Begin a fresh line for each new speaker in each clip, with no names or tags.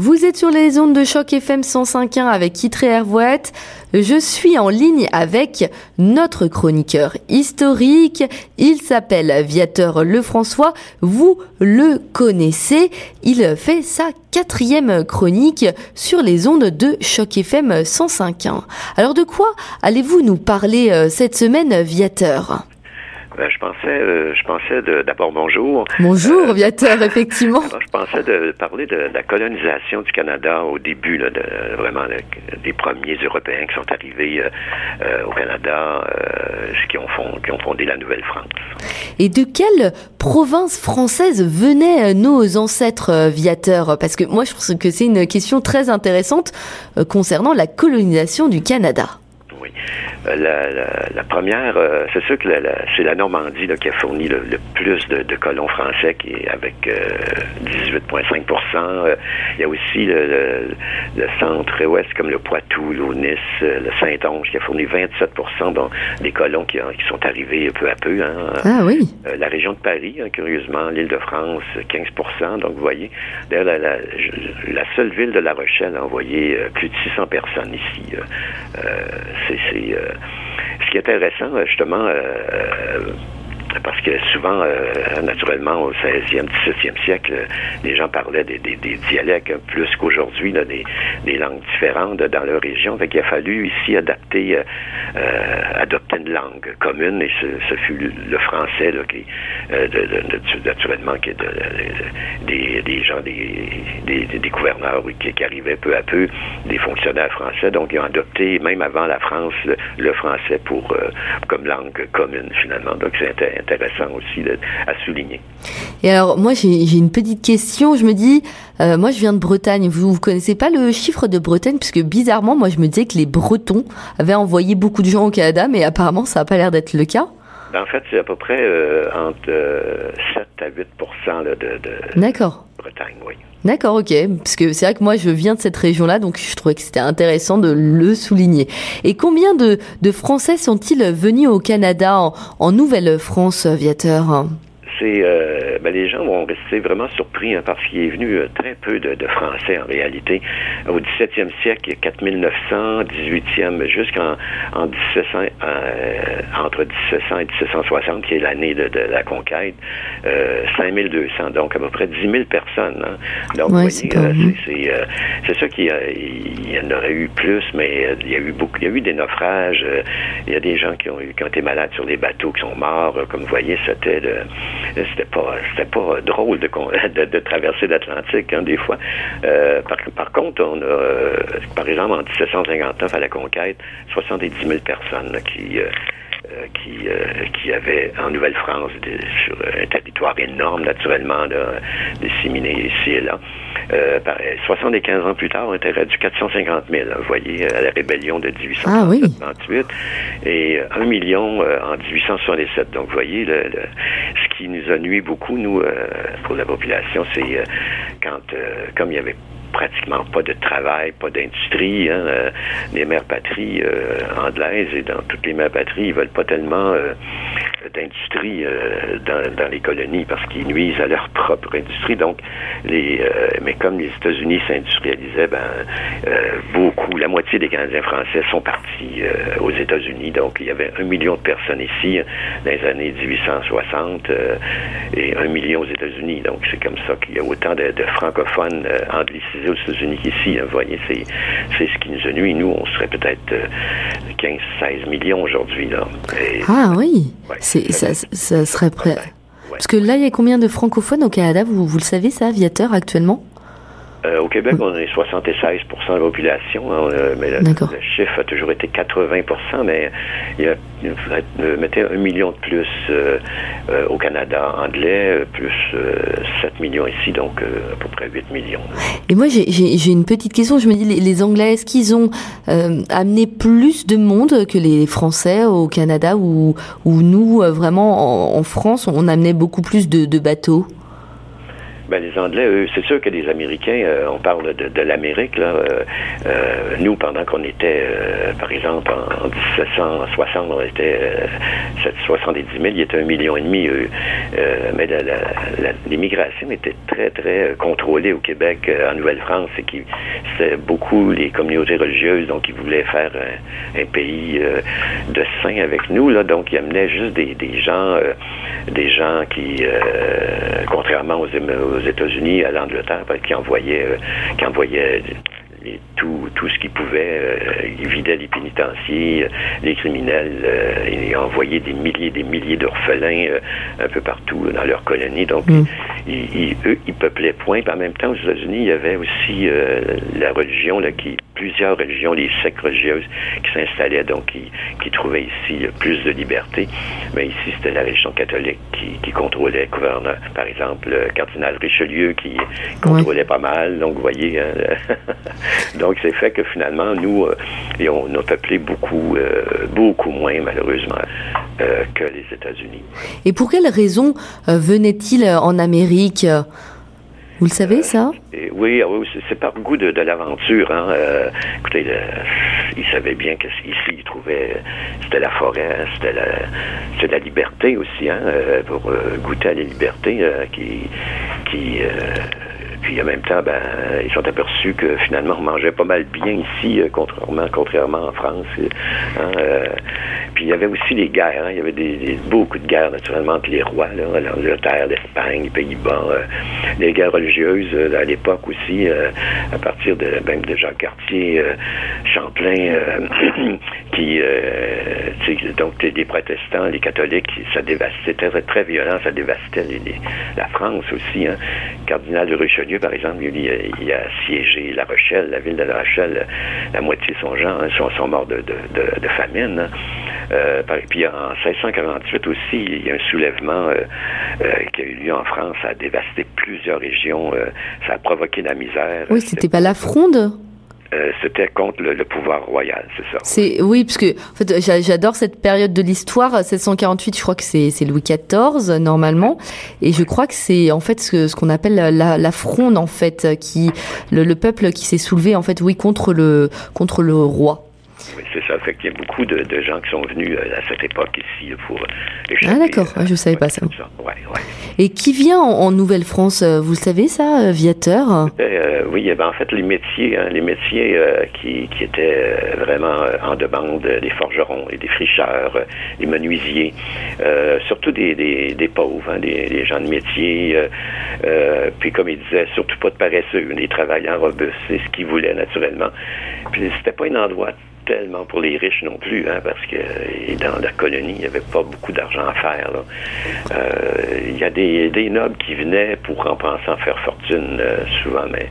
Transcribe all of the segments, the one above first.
Vous êtes sur les ondes de choc FM 105.1 avec Kitré Hervouette. Je suis en ligne avec notre chroniqueur historique. Il s'appelle Viateur Lefrançois. Vous le connaissez. Il fait sa quatrième chronique sur les ondes de choc FM 105.1. Alors de quoi allez-vous nous parler euh, cette semaine, Viateur
ben, je pensais, euh, je pensais d'abord bonjour.
Bonjour, euh, Viateur, effectivement.
je pensais de parler de, la colonisation du Canada au début, là, de, vraiment des premiers Européens qui sont arrivés euh, au Canada, qui ont, qui ont fondé la Nouvelle-France.
Et de quelle province française venaient nos ancêtres, Viateur? Parce que moi, je pense que c'est une question très intéressante concernant la colonisation du Canada.
Euh, la, la, première, euh, c'est sûr que c'est la Normandie là, qui a fourni le, plus de, de, colons français, qui est avec 18,5% euh, Il y a aussi le, le centre-ouest, comme le Poitou, l'Aunis, le Saint-Onge, qui a fourni 27% donc, des colons qui, qui, sont arrivés peu à peu. Hein.
Ah oui.
la région de Paris, hein, curieusement, l'île de France, 15% Donc, vous voyez, d'ailleurs, la, la, seule ville de La Rochelle a envoyé plus de 600 personnes ici. c'est ce qui est intéressant, justement, euh, parce que souvent, euh, naturellement, au 16e, 17e siècle, les gens parlaient des, dialectes plus qu'aujourd'hui, des, langues différentes dans leur région. Fait qu'il a fallu ici adapter, euh, euh adopter une langue commune, et ce, ce fut le français, là, qui, euh, naturellement, qui de, des, gens, des, gouverneurs qui, arrivaient peu à peu, des fonctionnaires français. Donc, ils ont adopté, même avant la France, le, français pour comme langue commune, finalement. Donc, c'était intéressant aussi à souligner.
Et alors, moi, j'ai une petite question. Je me dis, euh, moi, je viens de Bretagne. Vous ne connaissez pas le chiffre de Bretagne? Puisque bizarrement, moi, je me disais que les Bretons avaient envoyé beaucoup de gens au Canada, mais apparemment, ça n'a pas l'air d'être le cas.
Ben, en fait, c'est à peu près euh, entre 7 euh, à 8 de, de Bretagne, oui.
D'accord, ok. Parce que c'est vrai que moi, je viens de cette région-là, donc je trouvais que c'était intéressant de le souligner. Et combien de, de Français sont-ils venus au Canada en, en Nouvelle-France, Viateur
c'est euh, ben, les gens vont rester vraiment surpris hein, parce qu'il est venu euh, très peu de, de, Français en réalité. Au 17e siècle, il y a 4900, 18e jusqu'en en 1700, euh, entre 1700 et 1760, qui est l'année de, de, la conquête, euh, 5200, donc à peu près 10 000 personnes. Hein. Donc,
ouais,
c'est ça qu'il y, en aurait eu plus, mais il y a eu beaucoup, il y a eu des naufrages, il y a des gens qui ont, eu, qui ont été malades sur les bateaux, qui sont morts, comme vous voyez, c'était c'était pas c'était pas drôle de, de, traverser l'Atlantique hein, des fois. Euh, par, par, contre, on a, euh, par exemple, en 1759 à la conquête, 70 000 personnes qui euh, euh, qui, euh, qui avait en Nouvelle-France sur un territoire énorme, naturellement, là, disséminé ici et là. Euh, 75 ans plus tard, on était rendu 450 000, vous voyez, à la rébellion de 1868, ah et 1 million en 1867. Donc, vous voyez, le, qui nous a nuit beaucoup, nous, pour la population, c'est quand, comme il y avait pratiquement pas de travail, pas d'industrie. Hein, euh, les mères patries euh, anglaises et dans toutes les mères patries, ils veulent pas tellement euh, d'industrie dans, les colonies parce qu'ils nuisent à leur propre industrie. Donc, mais comme les États-Unis s'industrialisaient, ben beaucoup, la moitié des Canadiens français sont partis aux États-Unis. Donc, il y avait un million de personnes ici dans les années 1860 et un million aux États-Unis. Donc, c'est comme ça qu'il y a autant de, de francophones anglicisés aux États-Unis qu'ici. Hein, vous voyez, c'est, c'est ce qui nous a nuit. Nous, on serait peut-être 15, euh, 16 millions aujourd'hui. Là.
ah oui, c'est, ça, ça, serait prêt. Parce que là, il y a combien de francophones au Canada? Vous, vous le savez, ça, Viateur, actuellement?
Euh, au Québec, on est 76% de la population, hein, euh, mais le, chiffre a toujours été 80% mais il, y a, mettez un million de plus euh, au Canada anglais, plus 7 millions ici, donc à peu près 8 millions.
Et moi, j'ai une petite question. Je me dis, les, Anglais, est-ce qu'ils ont amené plus de monde que les Français au Canada ou, ou nous, vraiment, en, France, on amenait beaucoup plus de, de bateaux?
Ben, les Anglais, eux, c'est sûr que les Américains, euh, on parle de, l'Amérique, là. Euh, euh, nous, pendant qu'on était, par exemple, en, 1760, on était 70 000, il était un million et demi, eux. mais l'immigration était très, très contrôlée au Québec, en Nouvelle-France, et qui c'était beaucoup les communautés religieuses, donc ils voulaient faire un, pays de saints avec nous. Donc, ils amenaient juste des, des gens, des gens qui, contrairement aux, aux aux États-Unis, à l'Angleterre, qui envoyait, euh, qui envoyait tout, tout ce qu'il pouvait. Euh, il vidait les pénitenciers, les criminels. Euh, il envoyait des milliers et des milliers d'orphelins un peu partout dans leur colonie. Donc, mm. ils, eux, ils peuplaient point. Puis en même temps, aux États-Unis, il y avait aussi la religion là, qui plusieurs religions, les sectes religieuses qui s'installaient, donc qui, qui, trouvaient ici plus de liberté. Mais ici, c'était la religion catholique qui, qui contrôlait le gouverneur. Par exemple, le cardinal Richelieu qui contrôlait pas mal. Donc, vous voyez, hein, donc c'est fait que finalement, nous, euh, et on a peuplé beaucoup, euh, beaucoup moins, malheureusement, euh, que les États-Unis.
Et pour quelles raisons venait-il en Amérique vous le savez, ça?
oui, ah oui c'est par goût de, l'aventure. Hein. Euh, écoutez, il savait bien qu'ici, il trouvait, c'était la forêt, c'était la, la liberté aussi, hein, euh, pour euh, goûter à la liberté qui, qui puis en même temps, ben, ils sont aperçus que finalement on mangeait pas mal bien ici, contrairement, contrairement en France. Hein, puis il y avait aussi les guerres. Hein. Il y avait des, beaucoup de guerres, naturellement, entre les rois, l'Angleterre, l'Espagne, les Pays-Bas. Euh, les guerres religieuses euh, à l'époque aussi, euh, à partir de même de Jacques Cartier, Champlain, qui donc des protestants, les catholiques, ça dévastait très, très violent, ça dévastait la France aussi. Hein. Cardinal de Richelieu, par exemple, il, il, a siégé La Rochelle, la ville de La Rochelle, la moitié de son gens hein, sont, morts de, de, famine. Hein. Euh, puis en 1648 aussi, il y a un soulèvement euh, euh, qui a eu lieu en France. Ça a dévasté plusieurs régions. ça a provoqué la misère.
Oui, c'était pas la fronde
c'était contre le, pouvoir royal, c'est ça.
C'est oui, parce que en fait, j'adore cette période de l'histoire. 1748, je crois que c'est Louis XIV normalement, et je crois que c'est en fait ce, qu'on appelle la, fronde en fait, qui le, le peuple qui s'est soulevé en fait, oui, contre le contre le roi.
Oui, c'est ça. Fait qu'il y a beaucoup de, gens qui sont venus euh, à cette époque ici pour
Ah d'accord, euh, je ne savais pas ça. Et qui vient en, Nouvelle-France, euh, vous le savez ça, Viateur?
Oui, eh ben, en fait les métiers, hein, les métiers qui, qui, étaient vraiment en demande, des forgerons et des fricheurs, des menuisiers, surtout des, des, pauvres, hein, des, gens de métier. puis comme il disait, surtout pas de paresseux, des travailleurs robustes, c'est ce qu'ils voulaient naturellement. Puis c'était pas un endroit tellement pour les riches non plus, hein, parce que dans la colonie, il n'y avait pas beaucoup d'argent à faire. Euh, il y a des, nobles qui venaient pour en pensant faire fortune euh, souvent, mais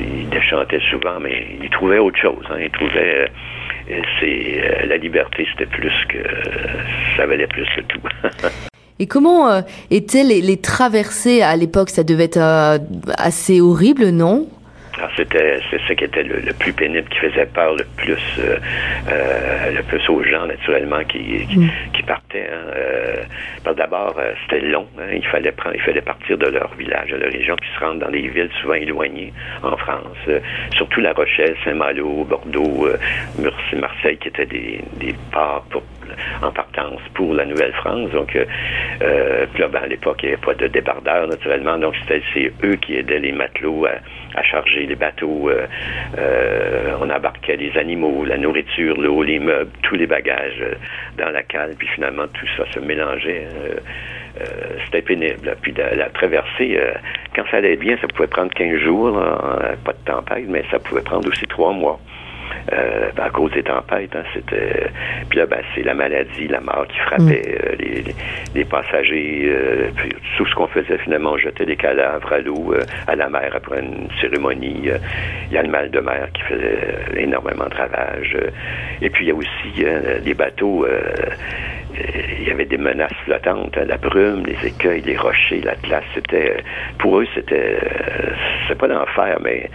ils déchantaient souvent, mais ils trouvaient autre chose. Hein, ils trouvaient euh, la liberté, c'était plus que ça valait plus que tout.
Et comment étaient les, les, traversées à l'époque? Ça devait être assez horrible, non?
C'était c'est ce qui était le, plus pénible, qui faisait peur le plus euh, euh, le plus aux gens naturellement qui, qui, mm. partaient. Hein. Euh, d'abord, c'était long. Hein. il fallait prendre, il fallait partir de leur village, de leur région, puis se rendre dans des villes souvent éloignées en France, surtout La Rochelle, Saint-Malo, Bordeaux, Marseille, qui étaient des, des ports pour en partance pour la Nouvelle-France. Donc, euh, là, ben, à l'époque, il n'y avait pas de débardeurs, naturellement. Donc, c'est eux qui aidaient les matelots à, charger les bateaux. Euh, euh, on embarquait les animaux, la nourriture, l'eau, les meubles, tous les bagages dans la cale. Puis finalement, tout ça se mélangeait. c'était pénible. Puis la, traversée, quand ça allait bien, ça pouvait prendre 15 jours, pas de tempête, mais ça pouvait prendre aussi trois mois. Euh, à cause des tempêtes. Hein, c'était puis là, ben, c'est la maladie, la mort qui frappait mm. euh, les, passagers. Euh, puis tout ce qu'on faisait finalement, on jetait des cadavres à l'eau, à la mer après une cérémonie. Il y a le mal de mer qui faisait énormément de ravages. et puis il y a aussi des bateaux il y avait des menaces flottantes, hein, la brume, les écueils, les rochers, la glace. C'était, pour eux, c'était, c'est pas l'enfer, mais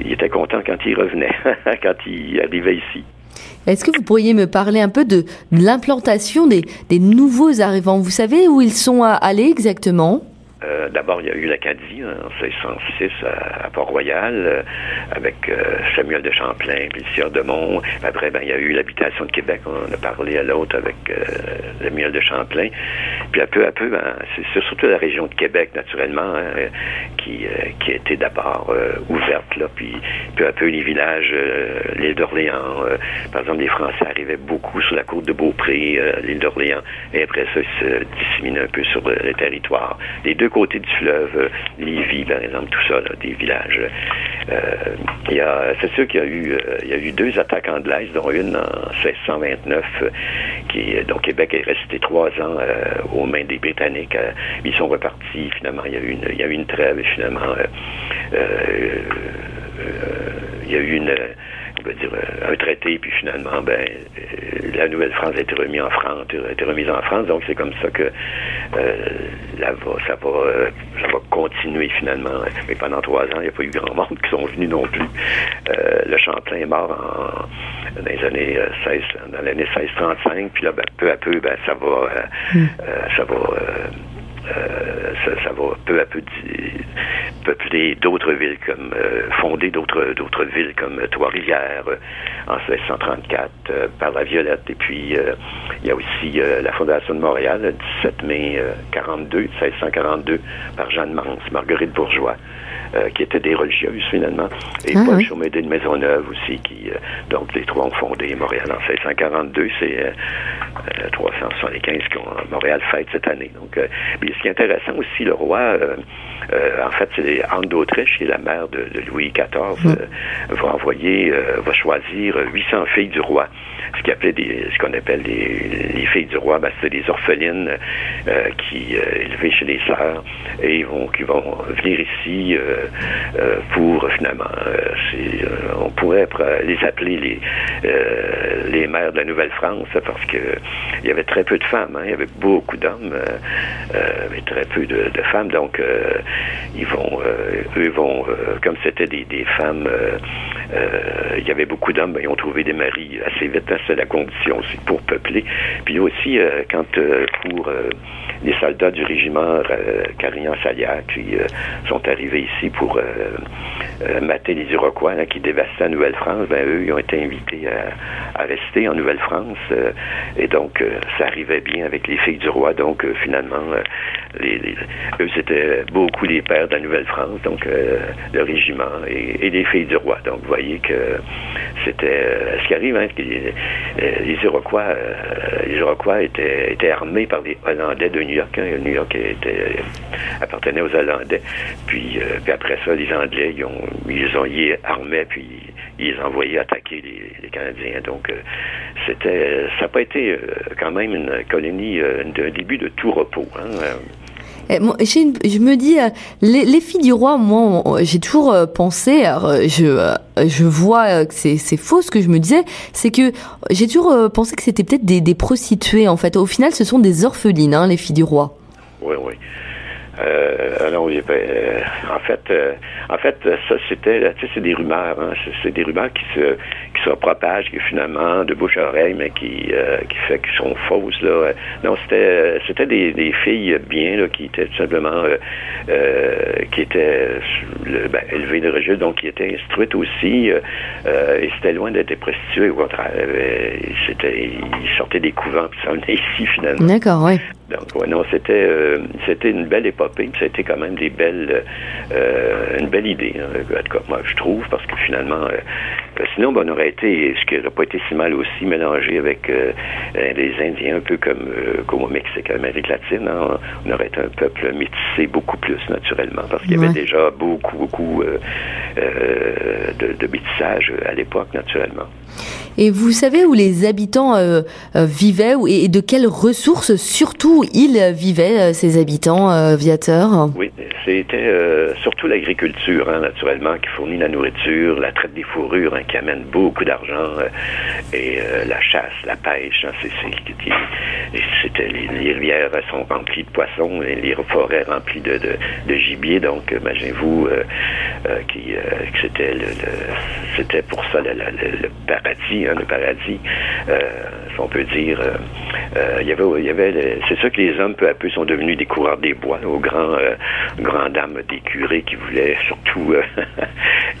ils étaient contents quand ils revenaient, quand ils arrivaient ici.
Est-ce que vous pourriez me parler un peu de, l'implantation des, nouveaux arrivants? Vous savez où ils sont allés exactement?
Euh, d'abord, il y a eu l'Acadie hein, en 1606 à, Port-Royal euh, avec euh, Samuel de Champlain, puis le Sieur de Mont. Après, ben, il y a eu l'habitation de Québec. On a parlé à l'autre avec Samuel de Champlain. Puis à peu à peu, ben, c'est surtout la région de Québec, naturellement, hein, qui, qui a été d'abord ouverte. Là, puis peu à peu, les villages, l'île d'Orléans, par exemple, les Français arrivaient beaucoup sur la côte de Beaupré, l'île d'Orléans, et après ça, ils se disséminaient un peu sur le, territoire. Les deux côté du fleuve, euh, Lévis, par exemple, tout ça, des villages. Euh, c'est sûr qu'il y a eu, euh, y a eu deux attaques anglaises, dont une en 1629, qui, donc Québec est resté trois ans aux mains des Britanniques. ils sont repartis, finalement, il y a eu une, il y a eu une trêve, finalement, il y a eu une va dire, un traité, puis finalement, ben, la Nouvelle-France a été remise en France, a été remise en France, donc c'est comme ça que euh, là, ça, va, euh, ça va continuer finalement. Mais pendant trois ans, il n'y a pas eu grand monde qui sont venus non plus. Euh, le Champlain est mort en, dans les années 16, dans l'année 1635, puis là, ben, peu à peu, ben, ça va, mm. ça va euh, ça, va peu à peu peupler d'autres villes comme euh, fonder d'autres d'autres villes comme Trois-Rivières euh, en 1634 par la Violette. Et puis il y a aussi la fondation de Montréal le 17 mai 42 1642 par Jeanne Mance Marguerite Bourgeois euh, qui étaient des religieuses finalement, et ah, Paul oui. de Maisonneuve aussi, qui euh, donc les trois ont fondé Montréal en 1642, c'est euh, 375 euh, que Montréal fête cette année. Donc, mais ce qui est intéressant aussi, le roi, en fait, c'est Anne d'Autriche, qui est la mère de, Louis XIV, mm. va envoyer, va choisir 800 filles du roi ce qu'on des, ce appelle les, filles du roi, ben, c'est des orphelines euh, qui euh, chez les sœurs et vont, qui vont venir ici euh, pour finalement, on pourrait les appeler les les mères de la Nouvelle-France parce que il y avait très peu de femmes, hein, il y avait beaucoup d'hommes, mais très peu de, femmes, donc ils vont, eux vont, comme c'était des, des femmes, il y avait beaucoup d'hommes, ils ont trouvé des maris assez vite. Hein, c'est la condition aussi pour peupler. Puis aussi, euh, quand euh, pour euh, les soldats du régiment Carignan-Saliac qui sont arrivés ici pour mater les Iroquois qui dévastaient la Nouvelle-France, ben eux, ils ont été invités à, rester en Nouvelle-France. et donc, ça arrivait bien avec les filles du roi. Donc, finalement, eux, c'était beaucoup les pères de la Nouvelle-France, donc le régiment et, les filles du roi. Voyez que c'était ce qui arrive, hein, euh, les Iroquois, euh, les Iroquois étaient, étaient, armés par les Hollandais de New York. Hein. New York était, appartenait aux Hollandais. Puis, euh, après ça, les Anglais, ils ont, ils ont y armés, puis ils les envoyaient attaquer les, Canadiens. Donc, c'était, ça n'a pas été quand même une colonie d'un début de tout repos. Hein.
Eh, je me dis, euh, les, filles du roi, moi, j'ai toujours euh, pensé, je, euh, je vois que c'est faux ce que je me disais, c'est que j'ai toujours pensé que c'était peut-être des, prostituées, en fait. Au final, ce sont des orphelines, hein, les filles du roi.
Oui, oui. Euh, non, euh, en fait, euh, en fait, ça c'était, tu sais, c'est des rumeurs, hein, c'est des rumeurs qui se, qui se propagent, qui finalement de bouche à oreille, mais qui, euh, qui fait qu'ils sont fausses là. Non, c'était, c'était des, des filles bien là, qui étaient tout simplement, qui étaient ben, élevées de registre, donc qui étaient instruites aussi, et c'était loin d'être prostituées. Au contraire, c'était, ils sortaient des couvents puis ça venait ici finalement.
D'accord, oui.
Donc, ouais, non, c'était, c'était une belle a été quand même des belles, euh, une belle idée, hein, moi je trouve, parce que finalement, euh, euh, sinon, ben, on aurait été, ce qui n'aurait pas été si mal aussi, mélangé avec les Indiens, un peu comme, comme au Mexique, Amérique latine. Hein. on aurait été un peuple métissé beaucoup plus naturellement, parce qu'il y avait déjà beaucoup, beaucoup de, de métissage à l'époque, naturellement.
Et vous savez où les habitants euh, euh, vivaient et de quelles ressources surtout ils vivaient, euh, ces habitants viateurs
Oui, c'était surtout l'agriculture, hein, naturellement, qui fournit la nourriture, la traite des fourrures, hein, qui amène beaucoup d'argent, et la chasse, la pêche. Hein, c'était les, rivières sont remplies de poissons, les forêts remplies de, gibier. Donc, imaginez-vous qui, que c'était pour ça le, paradis le paradis. Euh, on peut dire. il y avait, il y avait c'est ça que les hommes, peu à peu, sont devenus des coureurs des bois, aux grands, grands dames des curés qui voulaient surtout,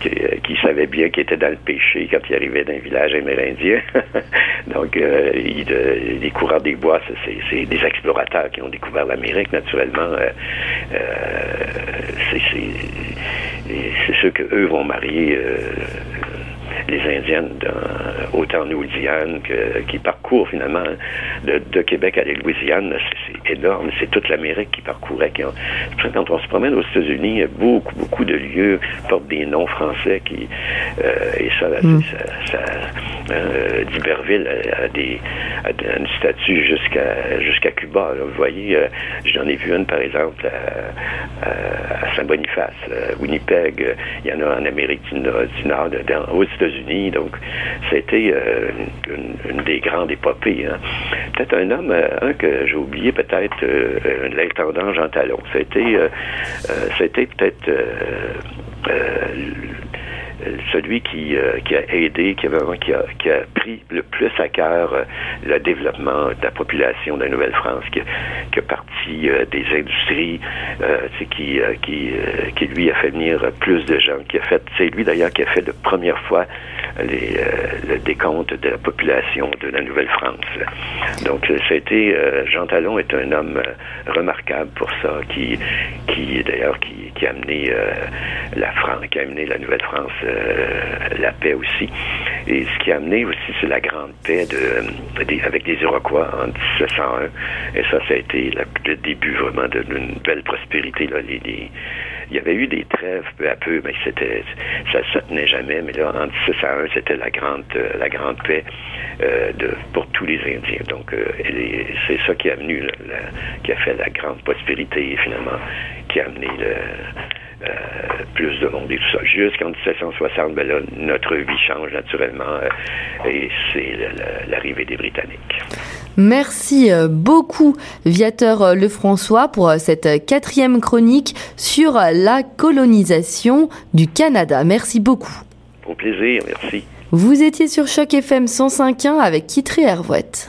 qui, savaient bien qu'ils étaient dans le péché quand ils arrivaient d'un village amérindien. Donc, les coureurs des bois, c'est des explorateurs qui ont découvert l'Amérique, naturellement. c'est c'est ceux que eux vont marier euh, les Indiennes, dans, autant en Louisiane que, qui parcourent finalement de, Québec à la Louisiane. C'est énorme. C'est toute l'Amérique qui parcourait. Qui quand on se promène aux États-Unis, beaucoup, beaucoup de lieux portent des noms français qui, euh, et ça, mm. ça, euh, d'Iberville a, des, a une statue jusqu'à jusqu'à Cuba. Vous voyez, euh, j'en ai vu une, par exemple, à, Saint-Boniface, Winnipeg. Il y en a en Amérique du Nord, aux États-Unis. Donc, c'était euh, une, des grandes épopées. Hein. Peut-être un homme, un que j'ai oublié, peut-être l'intendant Jean Talon. C'était, c'était peut-être celui qui, euh, qui, a aidé, qui a, a, qui a pris le plus à cœur euh, le développement de la population de la Nouvelle-France, qui, a parti euh, des industries, qui, qui, qui lui a fait venir plus de gens, qui a fait, c'est lui d'ailleurs qui a fait de première fois les, le décompte de la population de la Nouvelle-France. Donc, ça a été, Jean Talon est un homme remarquable pour ça, qui, qui d'ailleurs, qui, qui a amené la France, qui a amené la Nouvelle-France euh, la paix aussi. Et ce qui a amené aussi, c'est la grande paix de, avec les Iroquois en 1701. Et ça, ça a été le début vraiment d'une belle prospérité. Là. il y avait eu des trêves peu à peu, mais ça se tenait jamais. Mais là, en 1701, c'était la grande la grande paix euh, pour tous les Indiens. Donc, euh, c'est ça qui a amené, qui a fait la grande prospérité finalement, qui a amené le, euh, plus de monde et tout ça. Jusqu'en 1760, ben là, notre vie change naturellement euh, et c'est l'arrivée des Britanniques.
Merci euh, beaucoup, Viateur Lefrançois, pour cette quatrième chronique sur la colonisation du Canada. Merci beaucoup.
Au plaisir, merci.
Vous étiez sur Choc FM 105.1 avec Kitry Hervouette.